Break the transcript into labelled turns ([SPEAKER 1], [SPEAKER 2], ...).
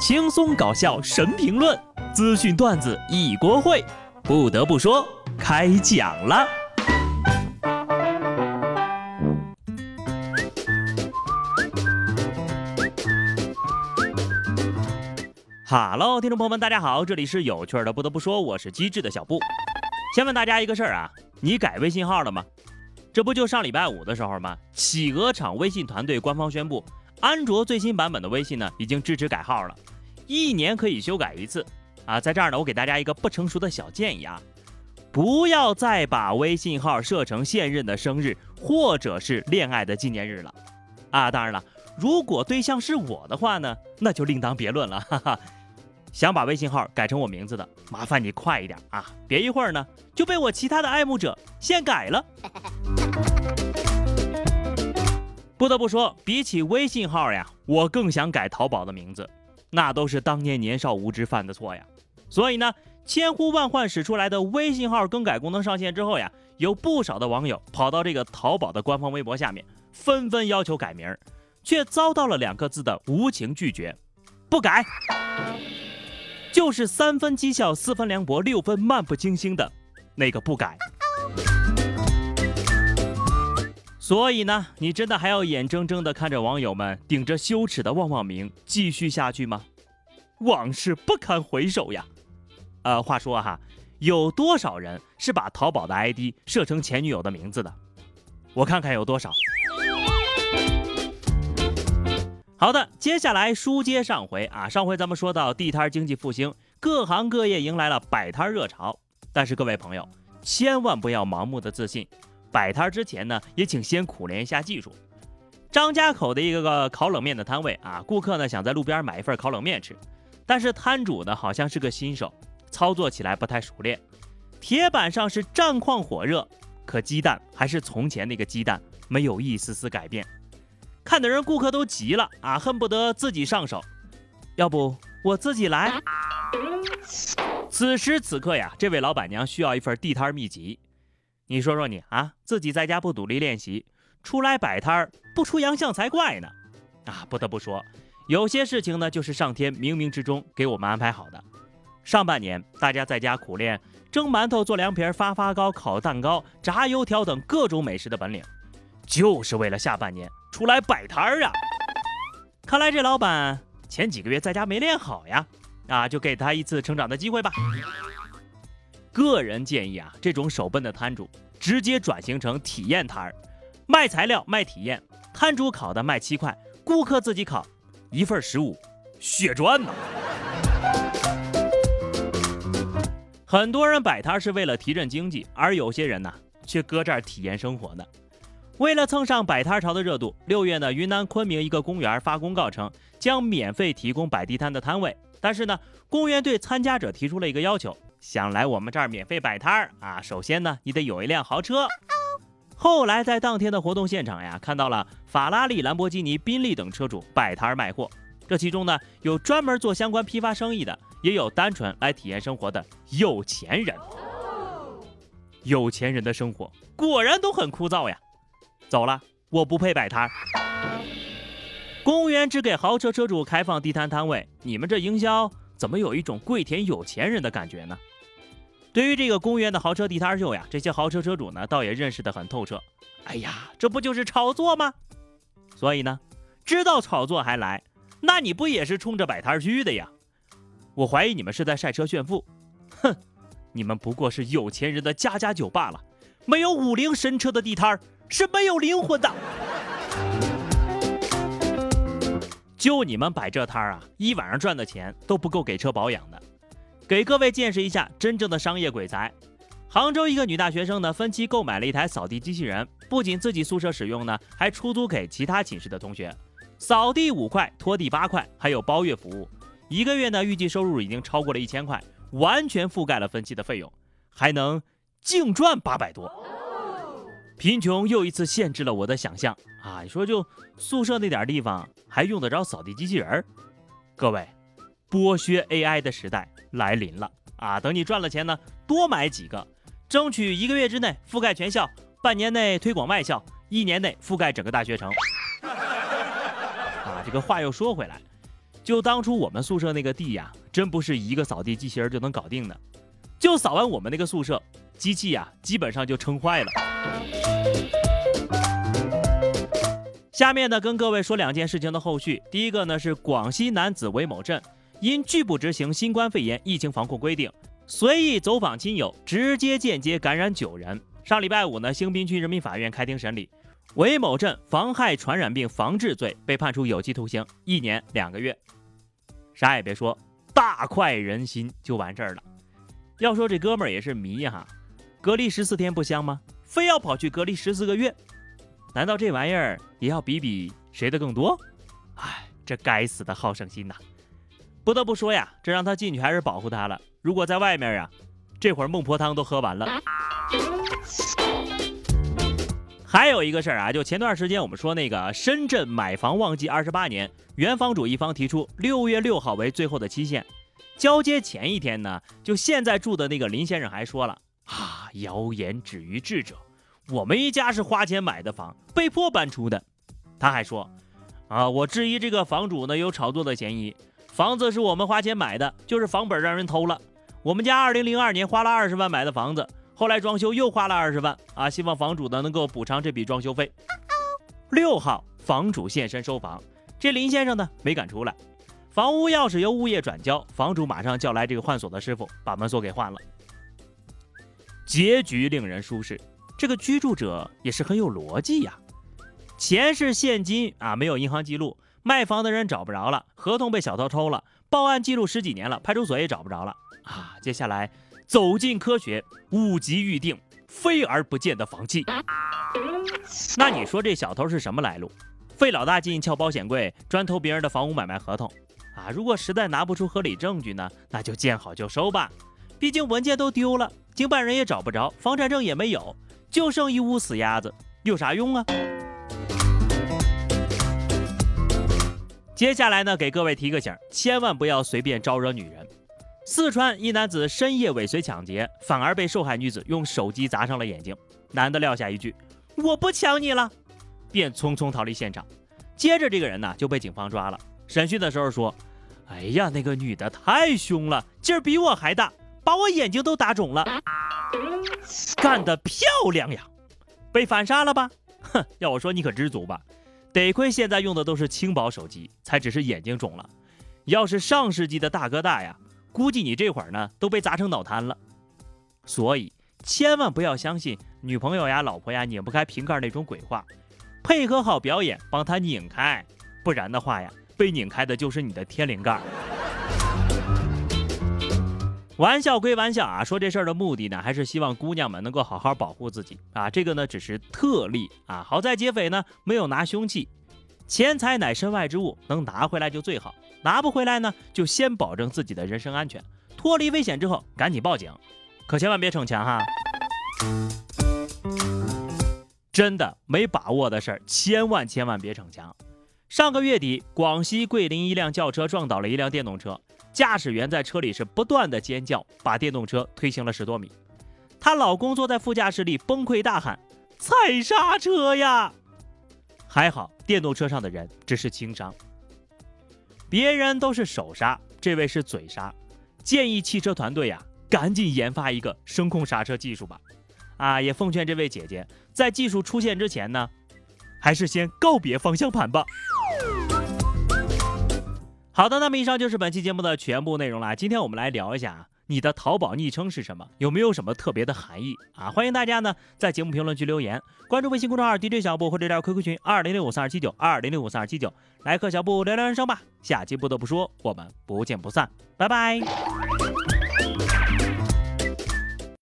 [SPEAKER 1] 轻松搞笑神评论，资讯段子一锅烩。不得不说，开讲了。哈喽，听众朋友们，大家好，这里是有趣的。不得不说，我是机智的小布。先问大家一个事儿啊，你改微信号了吗？这不就上礼拜五的时候吗？企鹅厂微信团队官方宣布，安卓最新版本的微信呢，已经支持改号了，一年可以修改一次。啊，在这儿呢，我给大家一个不成熟的小建议啊，不要再把微信号设成现任的生日或者是恋爱的纪念日了。啊，当然了，如果对象是我的话呢，那就另当别论了，哈哈。想把微信号改成我名字的，麻烦你快一点啊！别一会儿呢就被我其他的爱慕者先改了。不得不说，比起微信号呀，我更想改淘宝的名字，那都是当年年少无知犯的错呀。所以呢，千呼万唤使出来的微信号更改功能上线之后呀，有不少的网友跑到这个淘宝的官方微博下面，纷纷要求改名，却遭到了两个字的无情拒绝：不改。就是三分讥笑，四分凉薄，六分漫不经心的那个不改。所以呢，你真的还要眼睁睁地看着网友们顶着羞耻的旺旺名继续下去吗？往事不堪回首呀！呃，话说哈，有多少人是把淘宝的 ID 设成前女友的名字的？我看看有多少。好的，接下来书接上回啊，上回咱们说到地摊经济复兴，各行各业迎来了摆摊热潮。但是各位朋友，千万不要盲目的自信，摆摊之前呢，也请先苦练一下技术。张家口的一个个烤冷面的摊位啊，顾客呢想在路边买一份烤冷面吃，但是摊主呢好像是个新手，操作起来不太熟练。铁板上是战况火热，可鸡蛋还是从前那个鸡蛋，没有一丝丝改变。看的人顾客都急了啊，恨不得自己上手。要不我自己来。此时此刻呀，这位老板娘需要一份地摊秘籍。你说说你啊，自己在家不努力练习，出来摆摊儿不出洋相才怪呢。啊，不得不说，有些事情呢，就是上天冥冥之中给我们安排好的。上半年大家在家苦练蒸馒头、做凉皮、发发糕、烤蛋糕、炸油条等各种美食的本领，就是为了下半年。出来摆摊儿啊！看来这老板前几个月在家没练好呀，啊，就给他一次成长的机会吧。个人建议啊，这种手笨的摊主直接转型成体验摊儿，卖材料卖体验，摊主烤的卖七块，顾客自己烤，一份十五，血赚呐！很多人摆摊是为了提振经济，而有些人呢，却搁这儿体验生活呢。为了蹭上摆摊潮的热度，六月呢，云南昆明一个公园发公告称将免费提供摆地摊的摊位。但是呢，公园对参加者提出了一个要求：想来我们这儿免费摆摊儿啊，首先呢，你得有一辆豪车。后来在当天的活动现场呀，看到了法拉利、兰博基尼、宾利等车主摆摊卖货。这其中呢，有专门做相关批发生意的，也有单纯来体验生活的有钱人。有钱人的生活果然都很枯燥呀。走了，我不配摆摊。公园只给豪车车主开放地摊摊位，你们这营销怎么有一种跪舔有钱人的感觉呢？对于这个公园的豪车地摊秀呀，这些豪车车主呢，倒也认识得很透彻。哎呀，这不就是炒作吗？所以呢，知道炒作还来，那你不也是冲着摆摊去的呀？我怀疑你们是在晒车炫富。哼，你们不过是有钱人的家家酒罢了，没有五菱神车的地摊。是没有灵魂的，就你们摆这摊儿啊，一晚上赚的钱都不够给车保养的。给各位见识一下真正的商业鬼才。杭州一个女大学生呢，分期购买了一台扫地机器人，不仅自己宿舍使用呢，还出租给其他寝室的同学。扫地五块，拖地八块，还有包月服务。一个月呢，预计收入已经超过了一千块，完全覆盖了分期的费用，还能净赚八百多。贫穷又一次限制了我的想象啊！你说就宿舍那点地方还用得着扫地机器人？各位，剥削 AI 的时代来临了啊！等你赚了钱呢，多买几个，争取一个月之内覆盖全校，半年内推广外校，一年内覆盖整个大学城。啊，这个话又说回来，就当初我们宿舍那个地呀，真不是一个扫地机器人就能搞定的。就扫完我们那个宿舍，机器呀基本上就撑坏了。下面呢，跟各位说两件事情的后续。第一个呢是广西男子韦某镇因拒不执行新冠肺炎疫情防控规定，随意走访亲友，直接间接感染九人。上礼拜五呢，兴宾区人民法院开庭审理，韦某镇妨害传染病防治罪被判处有期徒刑一年两个月。啥也别说，大快人心就完事儿了。要说这哥们儿也是迷哈，隔离十四天不香吗？非要跑去隔离十四个月，难道这玩意儿也要比比谁的更多？哎，这该死的好胜心呐！不得不说呀，这让他进去还是保护他了。如果在外面呀，这会儿孟婆汤都喝完了。还有一个事儿啊，就前段时间我们说那个深圳买房旺季二十八年，原房主一方提出六月六号为最后的期限。交接前一天呢，就现在住的那个林先生还说了啊，谣言止于智者，我们一家是花钱买的房，被迫搬出的。他还说啊，我质疑这个房主呢有炒作的嫌疑，房子是我们花钱买的，就是房本让人偷了。我们家二零零二年花了二十万买的房子。后来装修又花了二十万啊！希望房主呢能够补偿这笔装修费。六号房主现身收房，这林先生呢没敢出来，房屋钥匙由物业转交，房主马上叫来这个换锁的师傅把门锁给换了。结局令人舒适，这个居住者也是很有逻辑呀。钱是现金啊，没有银行记录，卖房的人找不着了，合同被小偷偷了，报案记录十几年了，派出所也找不着了啊。接下来。走进科学，五级预定，飞而不见的房契。那你说这小偷是什么来路？费老大劲撬保险柜，专偷别人的房屋买卖合同啊！如果实在拿不出合理证据呢，那就见好就收吧。毕竟文件都丢了，经办人也找不着，房产证也没有，就剩一屋死鸭子，有啥用啊？接下来呢，给各位提个醒，千万不要随便招惹女人。四川一男子深夜尾随抢劫，反而被受害女子用手机砸伤了眼睛。男的撂下一句“我不抢你了”，便匆匆逃离现场。接着这个人呢就被警方抓了。审讯的时候说：“哎呀，那个女的太凶了，劲儿比我还大，把我眼睛都打肿了。干得漂亮呀！被反杀了吧？哼，要我说你可知足吧。得亏现在用的都是轻薄手机，才只是眼睛肿了。要是上世纪的大哥大呀！”估计你这会儿呢都被砸成脑瘫了，所以千万不要相信女朋友呀、老婆呀拧不开瓶盖那种鬼话，配合好表演帮她拧开，不然的话呀，被拧开的就是你的天灵盖。玩笑归玩笑啊，说这事儿的目的呢，还是希望姑娘们能够好好保护自己啊。这个呢只是特例啊，好在劫匪呢没有拿凶器。钱财乃身外之物，能拿回来就最好。拿不回来呢，就先保证自己的人身安全，脱离危险之后赶紧报警，可千万别逞强哈。真的没把握的事儿，千万千万别逞强。上个月底，广西桂林一辆轿车撞倒了一辆电动车，驾驶员在车里是不断的尖叫，把电动车推行了十多米。她老公坐在副驾驶里崩溃大喊：“踩刹车呀！”还好，电动车上的人只是轻伤。别人都是手刹，这位是嘴刹。建议汽车团队呀，赶紧研发一个声控刹车技术吧。啊，也奉劝这位姐姐，在技术出现之前呢，还是先告别方向盘吧。好的，那么以上就是本期节目的全部内容了。今天我们来聊一下。你的淘宝昵称是什么？有没有什么特别的含义啊？欢迎大家呢在节目评论区留言，关注微信公众号 DJ 小布或者加 QQ 群二零六五三二七九二零六五三二七九，来和小布聊聊人生吧。下期不得不说，我们不见不散，拜拜。